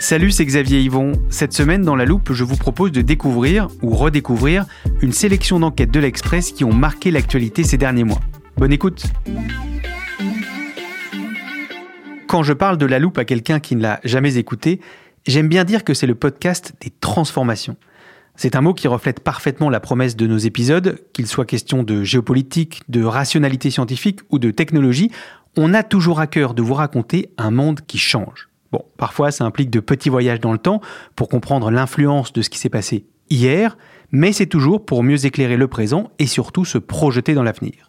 Salut, c'est Xavier Yvon. Cette semaine, dans la loupe, je vous propose de découvrir ou redécouvrir une sélection d'enquêtes de l'Express qui ont marqué l'actualité ces derniers mois. Bonne écoute Quand je parle de la loupe à quelqu'un qui ne l'a jamais écouté, j'aime bien dire que c'est le podcast des transformations. C'est un mot qui reflète parfaitement la promesse de nos épisodes, qu'il soit question de géopolitique, de rationalité scientifique ou de technologie, on a toujours à cœur de vous raconter un monde qui change. Bon, parfois ça implique de petits voyages dans le temps pour comprendre l'influence de ce qui s'est passé hier, mais c'est toujours pour mieux éclairer le présent et surtout se projeter dans l'avenir.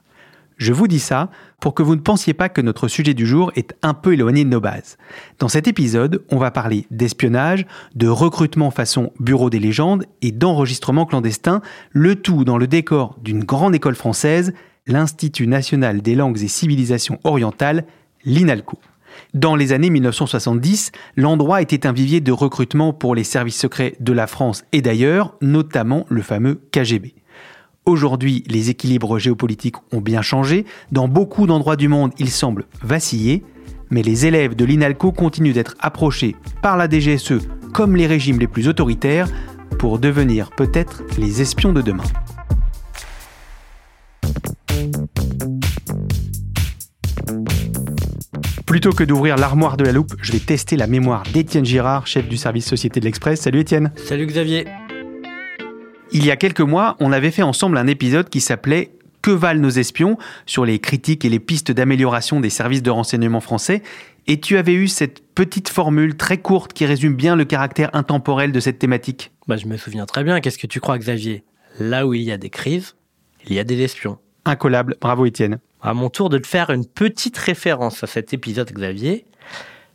Je vous dis ça pour que vous ne pensiez pas que notre sujet du jour est un peu éloigné de nos bases. Dans cet épisode, on va parler d'espionnage, de recrutement façon bureau des légendes et d'enregistrement clandestin, le tout dans le décor d'une grande école française, l'Institut national des langues et civilisations orientales, l'INALCO. Dans les années 1970, l'endroit était un vivier de recrutement pour les services secrets de la France et d'ailleurs, notamment le fameux KGB. Aujourd'hui, les équilibres géopolitiques ont bien changé. Dans beaucoup d'endroits du monde, ils semblent vaciller. Mais les élèves de l'INALCO continuent d'être approchés par la DGSE comme les régimes les plus autoritaires pour devenir peut-être les espions de demain. Plutôt que d'ouvrir l'armoire de la loupe, je vais tester la mémoire d'Étienne Girard, chef du service Société de l'Express. Salut Étienne. Salut Xavier. Il y a quelques mois, on avait fait ensemble un épisode qui s'appelait Que valent nos espions? sur les critiques et les pistes d'amélioration des services de renseignement français. Et tu avais eu cette petite formule très courte qui résume bien le caractère intemporel de cette thématique. Bah, je me souviens très bien. Qu'est-ce que tu crois, Xavier? Là où il y a des crises, il y a des espions. Incollable. Bravo Étienne. À mon tour de te faire une petite référence à cet épisode, Xavier.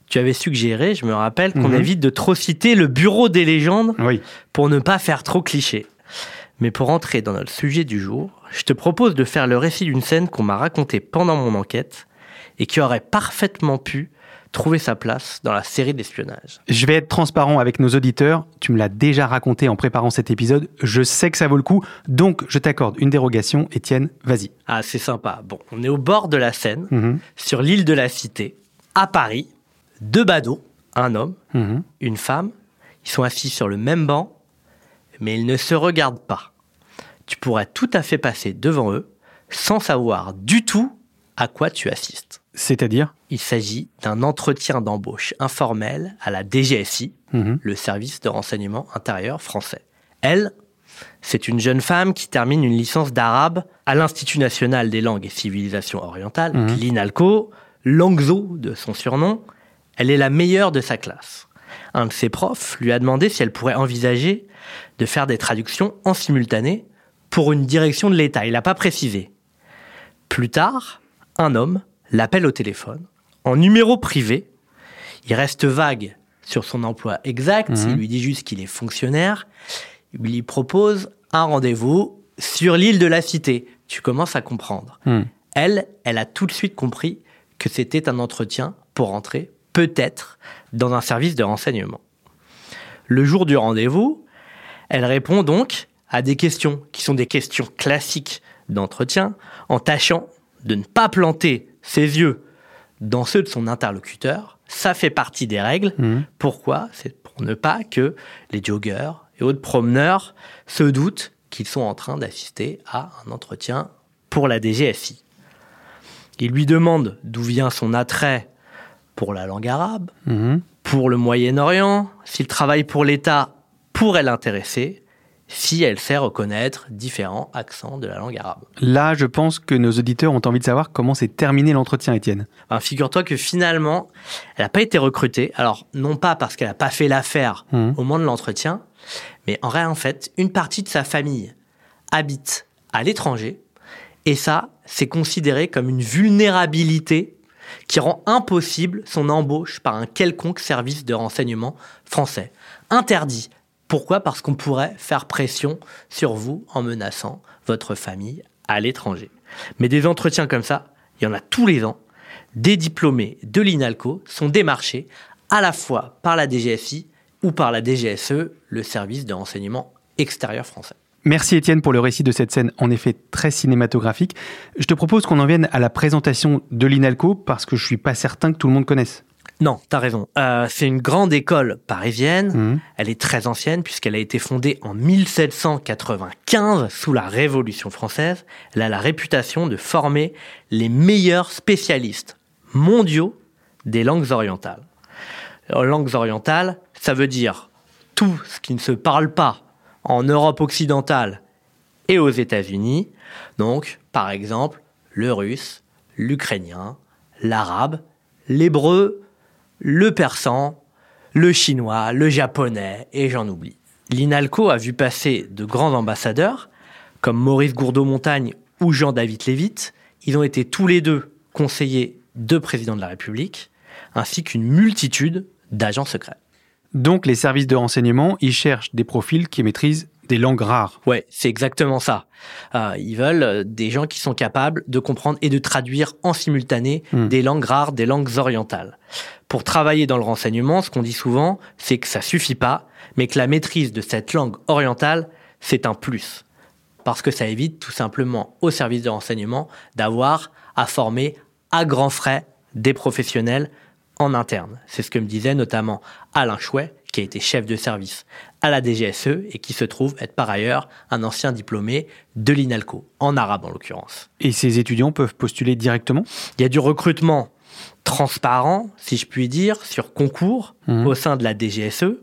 Tu avais suggéré, je me rappelle, qu'on Mhm. évite de trop citer le bureau des légendes Oui. pour ne pas faire trop cliché. Mais pour entrer dans notre sujet du jour, je te propose de faire le récit d'une scène qu'on m'a racontée pendant mon enquête et qui aurait parfaitement pu trouver sa place dans la série d'espionnage. Je vais être transparent avec nos auditeurs. Tu me l'as déjà raconté en préparant cet épisode. Je sais que ça vaut le coup. Donc, je t'accorde une dérogation. Étienne, vas-y. Ah, c'est sympa. Bon, on est au bord de la Seine, Mhm. sur l'île de la Cité, à Paris. Deux badauds, un homme, Mhm. une femme. Ils sont assis sur le même banc, mais ils ne se regardent pas. Tu pourrais tout à fait passer devant eux sans savoir du tout à quoi tu assistes. C'est-à-dire Il s'agit d'un entretien d'embauche informel à la DGSI, Mhm. le service de renseignement intérieur français. Elle, c'est une jeune femme qui termine une licence d'arabe à l'Institut national des langues et civilisations orientales, Mhm. l'INALCO, Langzo de son surnom. Elle est la meilleure de sa classe. Un de ses profs lui a demandé si elle pourrait envisager de faire des traductions en simultané pour une direction de l'État. Il n'a pas précisé. Plus tard, un homme l'appelle au téléphone, en numéro privé. Il reste vague sur son emploi exact, Mhm. il lui dit juste qu'il est fonctionnaire. Il lui propose un rendez-vous sur l'île de la Cité. Tu commences à comprendre. Mhm. Elle, elle a tout de suite compris que c'était un entretien pour entrer, peut-être, dans un service de renseignement. Le jour du rendez-vous, elle répond donc à des questions qui sont des questions classiques d'entretien, en tâchant de ne pas planter ses yeux dans ceux de son interlocuteur. Ça fait partie des règles. Pourquoi? C'est pour ne pas que les joggeurs et autres promeneurs se doutent qu'ils sont en train d'assister à un entretien pour la DGSI. Il lui demande d'où vient son attrait pour la langue arabe, Mhm. pour le Moyen-Orient, s'il travaille pour l'État pourrait l'intéresser, si elle sait reconnaître différents accents de la langue arabe. Là, je pense que nos auditeurs ont envie de savoir comment s'est terminé l'entretien, Étienne. Ben, Figure-toi que finalement, elle n'a pas été recrutée. Alors, non pas parce qu'elle n'a pas fait l'affaire Mhm. au moment de l'entretien, mais en vrai, en fait, une partie de sa famille habite à l'étranger. Et ça, c'est considéré comme une vulnérabilité qui rend impossible son embauche par un quelconque service de renseignement français. Interdit. Pourquoi? Parce qu'on pourrait faire pression sur vous en menaçant votre famille à l'étranger. Mais des entretiens comme ça, il y en a tous les ans. Des diplômés de l'INALCO sont démarchés à la fois par la DGSI ou par la DGSE, le service de renseignement extérieur français. Merci Étienne pour le récit de cette scène en effet très cinématographique. Je te propose qu'on en vienne à la présentation de l'INALCO parce que je suis pas certain que tout le monde connaisse. Non, t'as raison. Euh, c'est une grande école parisienne. Mhm. Elle est très ancienne puisqu'elle a été fondée en 1795 sous la Révolution française. Elle a la réputation de former les meilleurs spécialistes mondiaux des langues orientales. Alors, langues orientales, ça veut dire tout ce qui ne se parle pas en Europe occidentale et aux États-Unis. Donc, par exemple, le russe, l'ukrainien, l'arabe, l'hébreu, le persan, le chinois, le japonais, et j'en oublie. L'INALCO a vu passer de grands ambassadeurs, comme Maurice Gourdeau-Montagne ou Jean-David Lévite. Ils ont été tous les deux conseillers de président de la République, ainsi qu'une multitude d'agents secrets. Donc les services de renseignement, ils cherchent des profils qui maîtrisent des langues rares. Ouais, c'est exactement ça. Euh, ils veulent euh, des gens qui sont capables de comprendre et de traduire en simultané Hmm. des langues rares, des langues orientales. Pour travailler dans le renseignement, ce qu'on dit souvent, c'est que ça suffit pas, mais que la maîtrise de cette langue orientale, c'est un plus. Parce que ça évite tout simplement au service de renseignement d'avoir à former à grands frais des professionnels en interne. C'est ce que me disait notamment Alain Chouet, qui a été chef de service à la DGSE et qui se trouve être par ailleurs un ancien diplômé de l'INALCO, en arabe en l'occurrence. Et ces étudiants peuvent postuler directement? Il y a du recrutement transparent, si je puis dire, sur concours Mhm. au sein de la DGSE,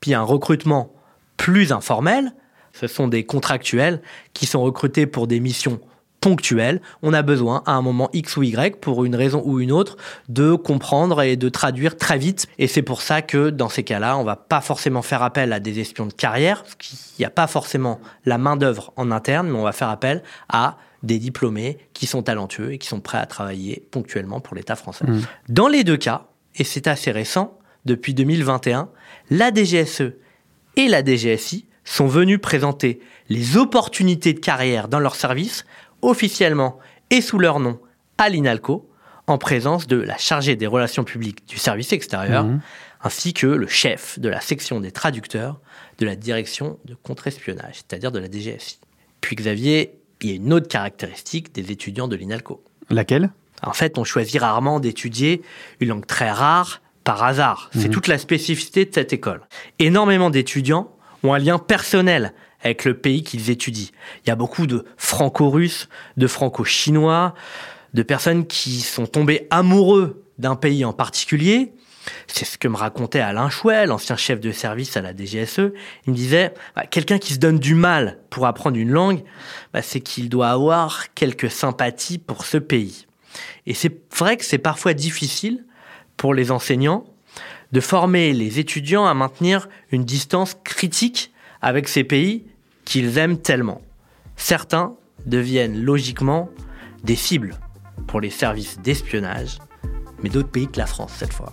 puis un recrutement plus informel. Ce sont des contractuels qui sont recrutés pour des missions ponctuelles. On a besoin, à un moment X ou Y, pour une raison ou une autre, de comprendre et de traduire très vite. Et c'est pour ça que, dans ces cas-là, on va pas forcément faire appel à des espions de carrière, parce qu'il n'y a pas forcément la main-d'œuvre en interne, mais on va faire appel à des diplômés qui sont talentueux et qui sont prêts à travailler ponctuellement pour l'État français. Mhm. Dans les deux cas, et c'est assez récent, depuis 2021, la DGSE et la DGSI sont venus présenter les opportunités de carrière dans leur service officiellement et sous leur nom à l'INALCO en présence de la chargée des relations publiques du service extérieur Mhm. ainsi que le chef de la section des traducteurs de la direction de contre-espionnage, c'est-à-dire de la DGSI. Puis Xavier, il y a une autre caractéristique des étudiants de l'INALCO. Laquelle? En fait, on choisit rarement d'étudier une langue très rare par hasard. C'est toute la spécificité de cette école. Énormément d'étudiants ont un lien personnel avec le pays qu'ils étudient. Il y a beaucoup de franco-russes, de franco-chinois, de personnes qui sont tombées amoureux d'un pays en particulier. C'est ce que me racontait Alain Chouet, l'ancien chef de service à la DGSE. Il me disait, bah, quelqu'un qui se donne du mal pour apprendre une langue, bah, c'est qu'il doit avoir quelques sympathies pour ce pays. Et c'est vrai que c'est parfois difficile pour les enseignants de former les étudiants à maintenir une distance critique avec ces pays qu'ils aiment tellement. Certains deviennent logiquement des cibles pour les services d'espionnage, mais d'autres pays que la France cette fois.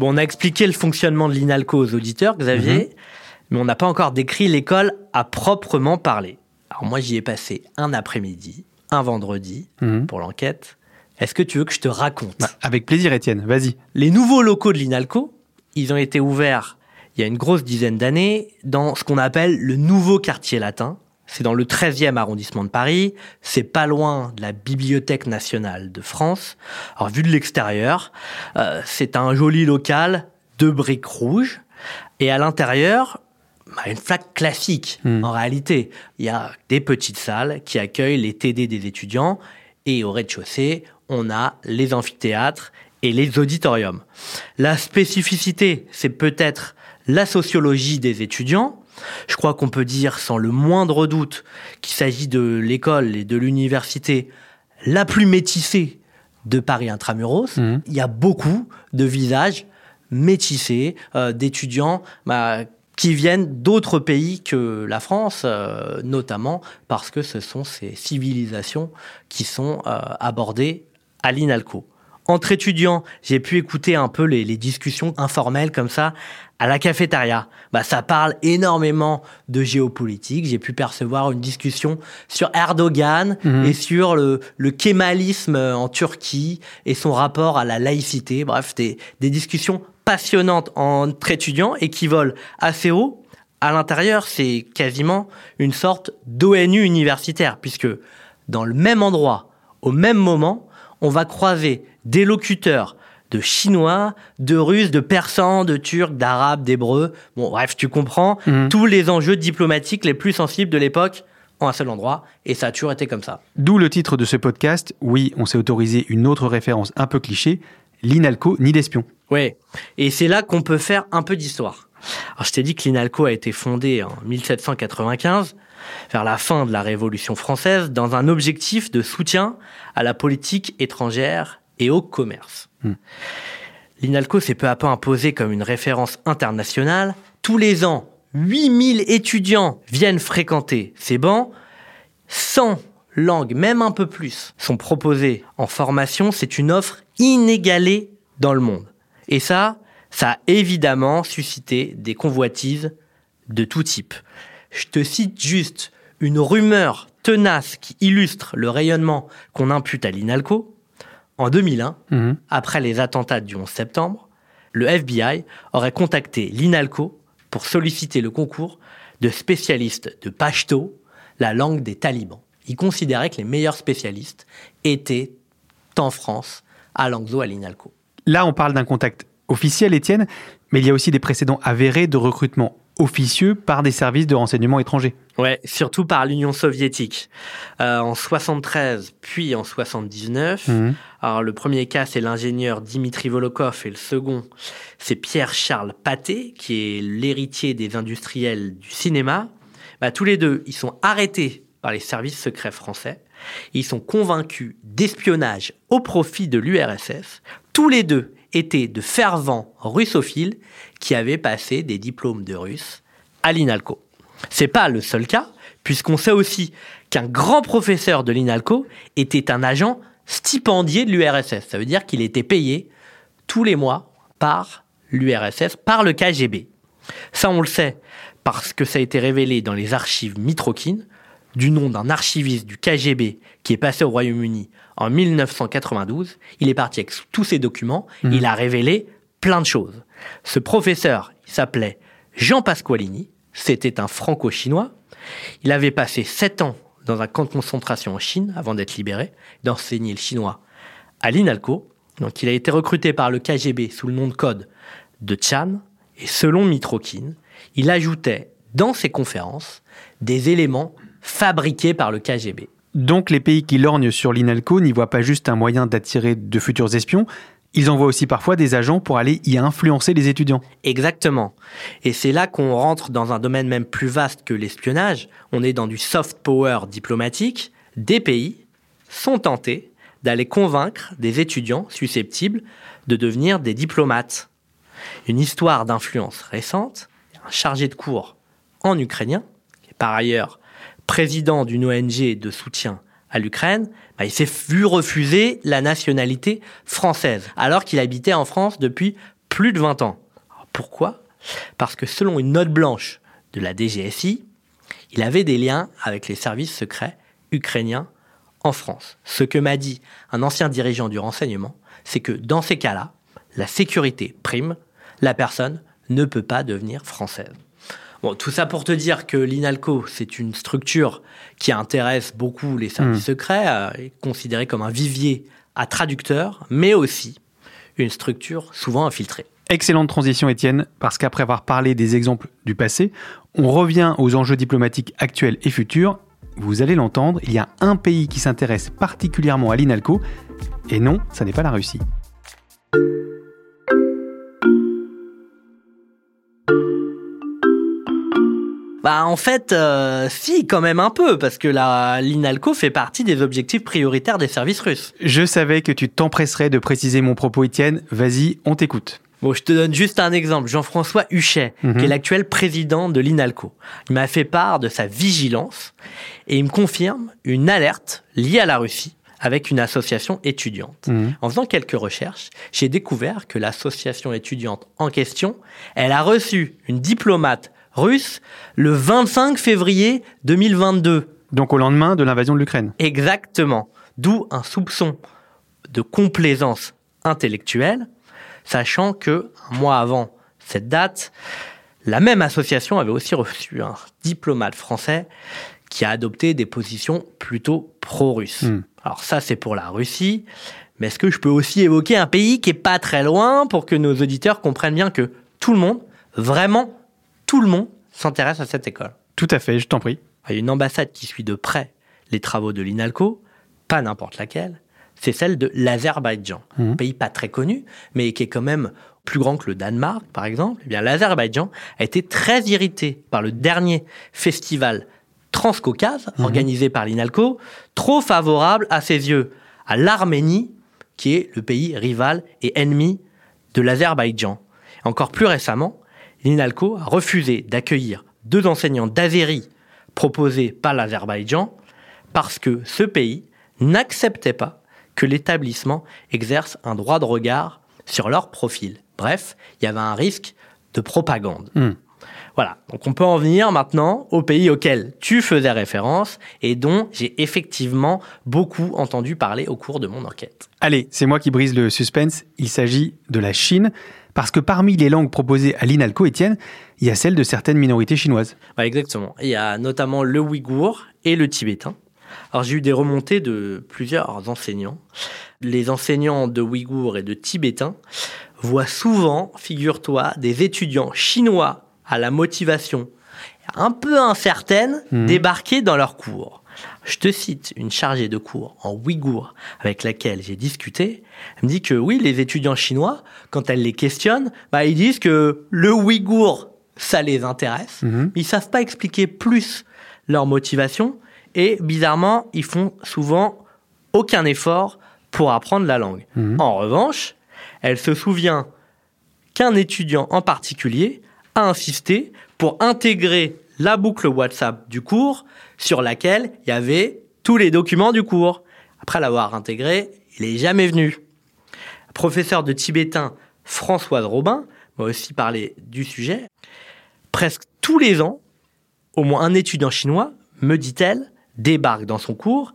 Bon, on a expliqué le fonctionnement de l'INALCO aux auditeurs, Xavier, Mhm. mais on n'a pas encore décrit l'école à proprement parler. Alors moi, j'y ai passé un après-midi, un vendredi, Mhm. pour l'enquête. Est-ce que tu veux que je te raconte Bah, avec plaisir, Étienne, vas-y. Les nouveaux locaux de l'INALCO, ils ont été ouverts il y a une grosse dizaine d'années dans ce qu'on appelle le nouveau quartier latin. C'est dans le 13e arrondissement de Paris. C'est pas loin de la Bibliothèque nationale de France. Alors, vu de l'extérieur, euh, c'est un joli local de briques rouges. Et à l'intérieur, bah, une flaque classique. Hmm. En réalité, il y a des petites salles qui accueillent les TD des étudiants. Et au rez-de-chaussée, on a les amphithéâtres et les auditoriums. La spécificité, c'est peut-être la sociologie des étudiants. Je crois qu'on peut dire sans le moindre doute qu'il s'agit de l'école et de l'université la plus métissée de Paris intramuros. Mhm. Il y a beaucoup de visages métissés euh, d'étudiants bah, qui viennent d'autres pays que la France, euh, notamment parce que ce sont ces civilisations qui sont euh, abordées à l'INALCO. Entre étudiants, j'ai pu écouter un peu les, les discussions informelles comme ça à la cafétéria. Bah, ça parle énormément de géopolitique. J'ai pu percevoir une discussion sur Erdogan Mhm. et sur le, le kémalisme en Turquie et son rapport à la laïcité. Bref, des, des discussions passionnantes entre étudiants et qui volent assez haut. À l'intérieur, c'est quasiment une sorte d'ONU universitaire, puisque dans le même endroit, au même moment, on va croiser des locuteurs de chinois, de russes, de persans, de turcs, d'arabes, d'hébreux. Bon, bref, tu comprends Mhm. tous les enjeux diplomatiques les plus sensibles de l'époque en un seul endroit, et ça a toujours été comme ça. D'où le titre de ce podcast. Oui, on s'est autorisé une autre référence un peu cliché. L'INALCO, ni d'espion. Ouais, et c'est là qu'on peut faire un peu d'histoire. Alors, je t'ai dit que l'INALCO a été fondé en 1795, vers la fin de la Révolution française, dans un objectif de soutien à la politique étrangère et au commerce. Hmm. L'INALCO s'est peu à peu imposé comme une référence internationale. Tous les ans, 8000 étudiants viennent fréquenter ces bancs. 100 langues, même un peu plus, sont proposées en formation. C'est une offre inégalée dans le monde. Et ça, ça a évidemment suscité des convoitises de tout type. Je te cite juste une rumeur tenace qui illustre le rayonnement qu'on impute à l'INALCO. En 2001, Mhm. après les attentats du 11 septembre, le FBI aurait contacté l'INALCO pour solliciter le concours de spécialistes de Pashto, la langue des talibans. Il considérait que les meilleurs spécialistes étaient en France, à Langso, à l'INALCO. Là, on parle d'un contact officiel, Étienne, mais il y a aussi des précédents avérés de recrutement officieux par des services de renseignement étrangers. Ouais, surtout par l'Union soviétique. Euh, en 73, puis en 79. Mhm. Alors, le premier cas, c'est l'ingénieur Dimitri Volokov, et le second, c'est Pierre-Charles Paté, qui est l'héritier des industriels du cinéma. Bah, tous les deux, ils sont arrêtés par les services secrets français. Ils sont convaincus d'espionnage au profit de l'URSS. Tous les deux étaient de fervents russophiles qui avaient passé des diplômes de russe à l'INALCO. C'est pas le seul cas, puisqu'on sait aussi qu'un grand professeur de l'INALCO était un agent stipendié de l'URSS. Ça veut dire qu'il était payé tous les mois par l'URSS, par le KGB. Ça, on le sait parce que ça a été révélé dans les archives Mitrokhin, du nom d'un archiviste du KGB qui est passé au Royaume-Uni en 1992. Il est parti avec tous ses documents. Il a révélé plein de choses. Ce professeur, il s'appelait Jean Pasqualini. C'était un franco-chinois. Il avait passé sept ans dans un camp de concentration en Chine avant d'être libéré, d'enseigner le chinois à l'INALCO. Donc il a été recruté par le KGB sous le nom de code de Chan. Et selon Mitrokhin, il ajoutait dans ses conférences des éléments fabriqués par le KGB. Donc les pays qui lorgnent sur l'INALCO n'y voient pas juste un moyen d'attirer de futurs espions, ils envoient aussi parfois des agents pour aller y influencer les étudiants. Exactement. Et c'est là qu'on rentre dans un domaine même plus vaste que l'espionnage. On est dans du soft power diplomatique. Des pays sont tentés d'aller convaincre des étudiants susceptibles de devenir des diplomates. Une histoire d'influence récente, un chargé de cours en ukrainien, qui est par ailleurs président d'une ONG de soutien à l'Ukraine, bah, il s'est vu refuser la nationalité française, alors qu'il habitait en France depuis plus de 20 ans. pourquoi? Parce que selon une note blanche de la DGSI, il avait des liens avec les services secrets ukrainiens en France. Ce que m'a dit un ancien dirigeant du renseignement, c'est que dans ces cas-là, la sécurité prime, la personne ne peut pas devenir française. Bon, tout ça pour te dire que l'INALCO, c'est une structure qui intéresse beaucoup les services hmm. secrets, euh, est considérée comme un vivier à traducteurs, mais aussi une structure souvent infiltrée. Excellente transition, Étienne, parce qu'après avoir parlé des exemples du passé, on revient aux enjeux diplomatiques actuels et futurs. Vous allez l'entendre, il y a un pays qui s'intéresse particulièrement à l'INALCO, et non, ça n'est pas la Russie. Bah en fait, euh, si quand même un peu, parce que la l'INALCO fait partie des objectifs prioritaires des services russes. Je savais que tu t'empresserais de préciser mon propos, Étienne. Vas-y, on t'écoute. Bon, je te donne juste un exemple. Jean-François Huchet, qui est mhm. l'actuel président de l'INALCO, il m'a fait part de sa vigilance et il me confirme une alerte liée à la Russie avec une association étudiante. Mhm. En faisant quelques recherches, j'ai découvert que l'association étudiante en question, elle a reçu une diplomate russe le 25 février 2022. Donc au lendemain de l'invasion de l'Ukraine. Exactement. D'où un soupçon de complaisance intellectuelle, sachant que un mois avant cette date, la même association avait aussi reçu un diplomate français qui a adopté des positions plutôt pro-russes. Hmm. Alors ça, c'est pour la Russie. Mais est-ce que je peux aussi évoquer un pays qui est pas très loin pour que nos auditeurs comprennent bien que tout le monde, vraiment tout le monde s'intéresse à cette école. Tout à fait, je t'en prie. Il y a une ambassade qui suit de près les travaux de l'INALCO, pas n'importe laquelle, c'est celle de l'Azerbaïdjan. Mmh. Un pays pas très connu, mais qui est quand même plus grand que le Danemark, par exemple. Eh bien, l'Azerbaïdjan a été très irrité par le dernier festival Transcaucase, mmh. organisé par l'INALCO, trop favorable à ses yeux à l'Arménie, qui est le pays rival et ennemi de l'Azerbaïdjan. Encore plus récemment, l'INALCO a refusé d'accueillir deux enseignants d'Azérie proposés par l'Azerbaïdjan parce que ce pays n'acceptait pas que l'établissement exerce un droit de regard sur leur profil. Bref, il y avait un risque de propagande. Hmm. Voilà, donc on peut en venir maintenant au pays auquel tu faisais référence et dont j'ai effectivement beaucoup entendu parler au cours de mon enquête. Allez, c'est moi qui brise le suspense, il s'agit de la Chine. Parce que parmi les langues proposées à l'INALCO, Étienne, il y a celle de certaines minorités chinoises. exactement. Il y a notamment le ouïghour et le tibétain. Alors j'ai eu des remontées de plusieurs enseignants. Les enseignants de ouïghour et de tibétain voient souvent, figure-toi, des étudiants chinois à la motivation un peu incertaine hmm. débarquer dans leurs cours. Je te cite une chargée de cours en ouïghour avec laquelle j'ai discuté. Elle me dit que oui, les étudiants chinois, quand elle les questionne, bah, ils disent que le ouïghour, ça les intéresse. Mhm. Ils savent pas expliquer plus leur motivation et bizarrement, ils font souvent aucun effort pour apprendre la langue. Mhm. En revanche, elle se souvient qu'un étudiant en particulier a insisté pour intégrer la boucle WhatsApp du cours sur laquelle il y avait tous les documents du cours. Après l'avoir intégré, il n'est jamais venu. Professeur de tibétain Françoise Robin m'a aussi parlé du sujet. Presque tous les ans, au moins un étudiant chinois, me dit-elle, débarque dans son cours.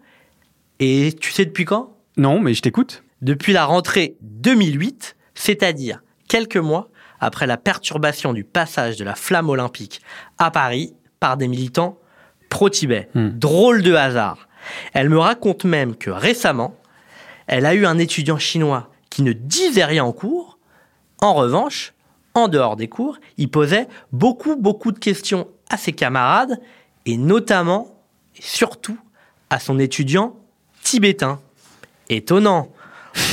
Et tu sais depuis quand? Non, mais je t'écoute. Depuis la rentrée 2008, c'est-à-dire quelques mois après la perturbation du passage de la flamme olympique à Paris par des militants pro-Tibet. Hmm. Drôle de hasard. Elle me raconte même que récemment, elle a eu un étudiant chinois qui ne disait rien en cours. En revanche, en dehors des cours, il posait beaucoup, beaucoup de questions à ses camarades et notamment et surtout à son étudiant tibétain. Étonnant.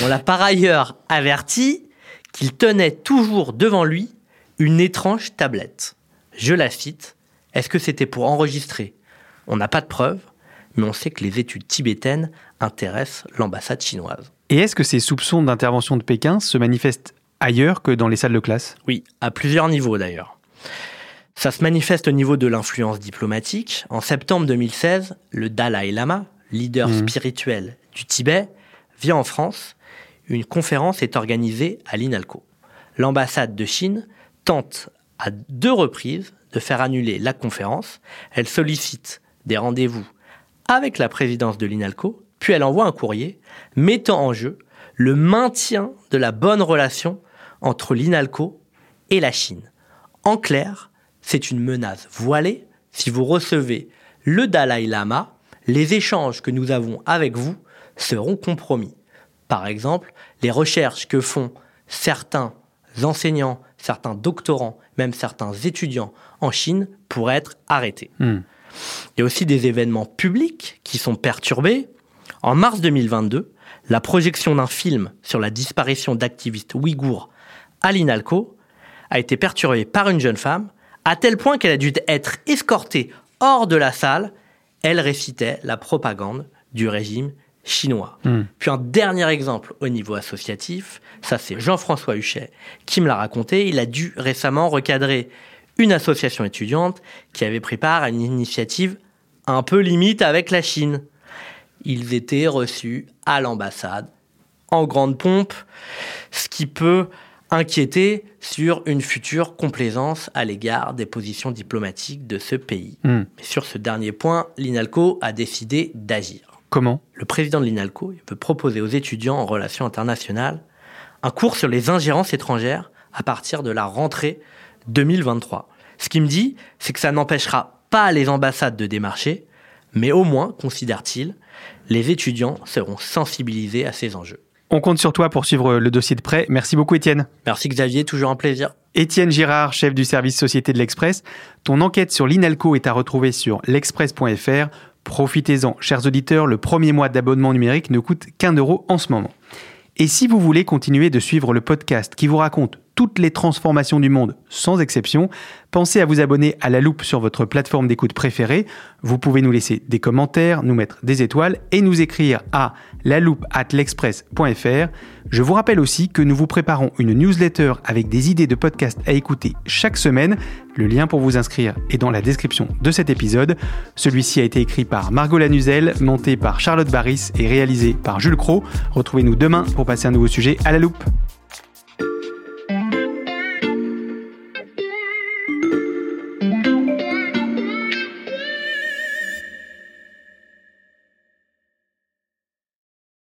On l'a par ailleurs averti qu'il tenait toujours devant lui une étrange tablette. Je la cite. Est-ce que c'était pour enregistrer? On n'a pas de preuves, mais on sait que les études tibétaines intéressent l'ambassade chinoise. Et est-ce que ces soupçons d'intervention de Pékin se manifestent ailleurs que dans les salles de classe? Oui, à plusieurs niveaux d'ailleurs. Ça se manifeste au niveau de l'influence diplomatique. En septembre 2016, le Dalai Lama, leader mmh. spirituel du Tibet, vient en France. Une conférence est organisée à l'INALCO. l'ambassade de Chine tente à deux reprises de faire annuler la conférence. Elle sollicite des rendez-vous avec la présidence de l'INALCO, puis elle envoie un courrier mettant en jeu le maintien de la bonne relation entre l'INALCO et la Chine. En clair, c'est une menace voilée. Si vous recevez le Dalai Lama, les échanges que nous avons avec vous seront compromis. Par exemple, les recherches que font certains enseignants, certains doctorants, même certains étudiants en Chine pourraient être arrêtés. Hmm. Il y a aussi des événements publics qui sont perturbés. En mars 2022, la projection d'un film sur la disparition d'activistes ouïghours à l'INALCO a été perturbée par une jeune femme, à tel point qu'elle a dû être escortée hors de la salle. Elle récitait la propagande du régime chinois. Hmm. Puis un dernier exemple au niveau associatif, ça c'est Jean-François Huchet qui me l'a raconté. Il a dû récemment recadrer une association étudiante qui avait pris part à une initiative un peu limite avec la Chine. Ils étaient reçus à l'ambassade en grande pompe, ce qui peut inquiéter sur une future complaisance à l'égard des positions diplomatiques de ce pays. Hmm. Sur ce dernier point, l'INALCO a décidé d'agir. Comment? Le président de l'INALCO veut proposer aux étudiants en relations internationales un cours sur les ingérences étrangères à partir de la rentrée 2023. Ce qui me dit, c'est que ça n'empêchera pas les ambassades de démarcher, mais au moins, considère-t-il, les étudiants seront sensibilisés à ces enjeux. On compte sur toi pour suivre le dossier de près. Merci beaucoup Étienne. Merci Xavier, toujours un plaisir. Étienne Girard, chef du service Société de l'Express. Ton enquête sur l'INALCO est à retrouver sur l'express.fr. Profitez-en, chers auditeurs, le premier mois d'abonnement numérique ne coûte qu'un euro en ce moment. Et si vous voulez continuer de suivre le podcast qui vous raconte toutes les transformations du monde sans exception, pensez à vous abonner à la loupe sur votre plateforme d'écoute préférée. Vous pouvez nous laisser des commentaires, nous mettre des étoiles et nous écrire à la loupe at l'express.fr. Je vous rappelle aussi que nous vous préparons une newsletter avec des idées de podcasts à écouter chaque semaine. Le lien pour vous inscrire est dans la description de cet épisode. Celui-ci a été écrit par Margot Lanuzel, monté par Charlotte Barris et réalisé par Jules Cro. Retrouvez-nous demain pour passer un nouveau sujet à la loupe.